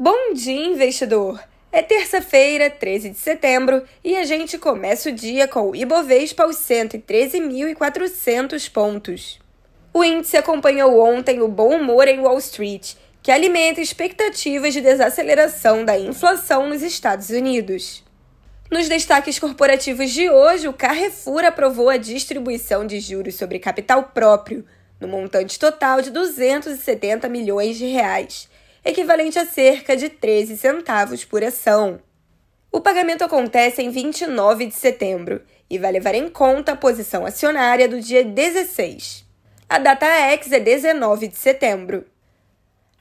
Bom dia, investidor! É terça-feira, 13 de setembro, e a gente começa o dia com o Ibovespa aos 113.400 pontos. O índice acompanhou ontem o bom humor em Wall Street, que alimenta expectativas de desaceleração da inflação nos Estados Unidos. Nos destaques corporativos de hoje, o Carrefour aprovou a distribuição de juros sobre capital próprio, no montante total de 270 milhões de reais equivalente a cerca de 13 centavos por ação. O pagamento acontece em 29 de setembro e vai levar em conta a posição acionária do dia 16. A data X é 19 de setembro.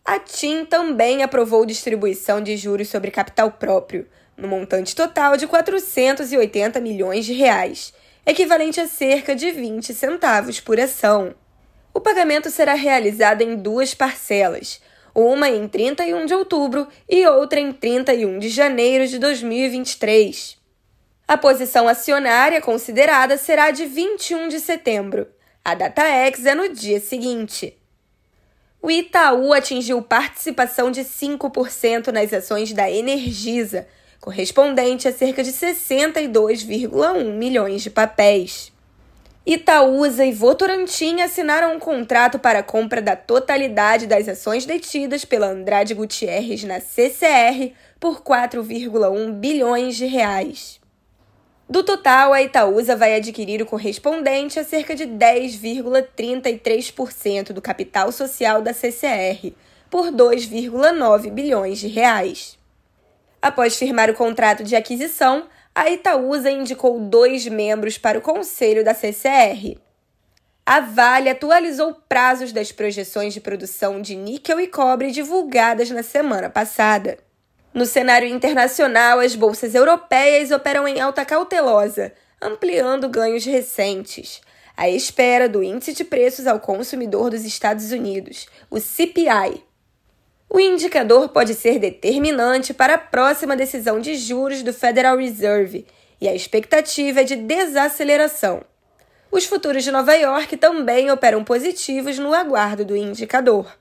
A TIM também aprovou distribuição de juros sobre capital próprio, no montante total de 480 milhões de reais, equivalente a cerca de 20 centavos por ação. O pagamento será realizado em duas parcelas, uma em 31 de outubro e outra em 31 de janeiro de 2023. A posição acionária considerada será de 21 de setembro. A data X é no dia seguinte. O Itaú atingiu participação de 5% nas ações da Energisa, correspondente a cerca de 62,1 milhões de papéis. Itaúsa e Votorantim assinaram um contrato para a compra da totalidade das ações detidas pela Andrade Gutierrez na CCR por 4,1 bilhões de reais. Do total, a Itaúsa vai adquirir o correspondente a cerca de 10,33% do capital social da CCR, por 2,9 bilhões de reais. Após firmar o contrato de aquisição, a Itaúsa indicou dois membros para o conselho da CCR. A Vale atualizou prazos das projeções de produção de níquel e cobre divulgadas na semana passada. No cenário internacional, as bolsas europeias operam em alta cautelosa, ampliando ganhos recentes, à espera do índice de preços ao consumidor dos Estados Unidos, o CPI, o indicador pode ser determinante para a próxima decisão de juros do Federal Reserve e a expectativa é de desaceleração. Os futuros de Nova York também operam positivos no aguardo do indicador.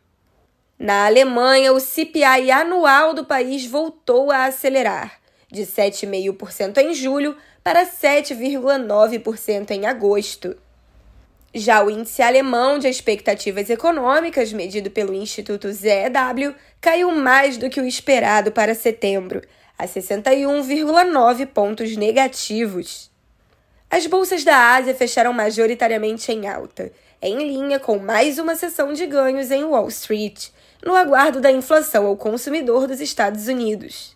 Na Alemanha, o CPI anual do país voltou a acelerar, de 7,5% em julho para 7,9% em agosto. Já o índice alemão de expectativas econômicas, medido pelo Instituto ZEW, caiu mais do que o esperado para setembro, a 61,9 pontos negativos. As bolsas da Ásia fecharam majoritariamente em alta, em linha com mais uma sessão de ganhos em Wall Street, no aguardo da inflação ao consumidor dos Estados Unidos.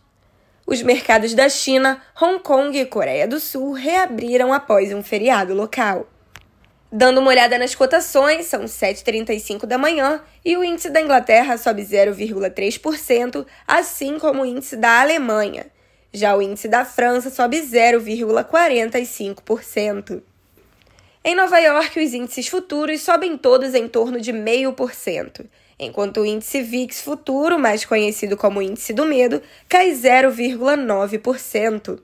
Os mercados da China, Hong Kong e Coreia do Sul reabriram após um feriado local. Dando uma olhada nas cotações, são 7h35 da manhã e o índice da Inglaterra sobe 0,3%, assim como o índice da Alemanha. Já o índice da França sobe 0,45%. Em Nova York, os índices futuros sobem todos em torno de 0,5%, enquanto o índice VIX futuro, mais conhecido como índice do medo, cai 0,9%.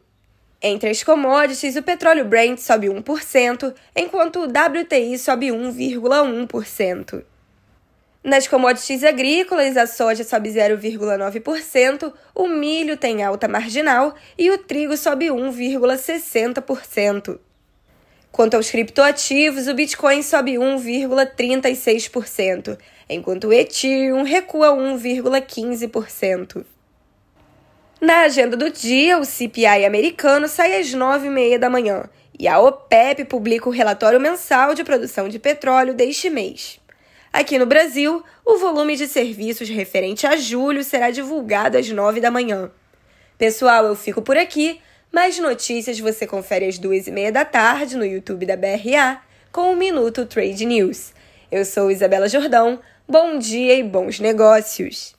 Entre as commodities, o petróleo Brent sobe 1%, enquanto o WTI sobe 1,1%. Nas commodities agrícolas, a soja sobe 0,9%, o milho tem alta marginal e o trigo sobe 1,60%. Quanto aos criptoativos, o Bitcoin sobe 1,36%, enquanto o Ethereum recua 1,15%. Na agenda do dia, o CPI americano sai às 9h30 da manhã e a OPEP publica o relatório mensal de produção de petróleo deste mês. Aqui no Brasil, o volume de serviços referente a julho será divulgado às 9 da manhã. Pessoal, eu fico por aqui. Mais notícias você confere às duas e meia da tarde no YouTube da BRA com o Minuto Trade News. Eu sou Isabela Jordão. Bom dia e bons negócios!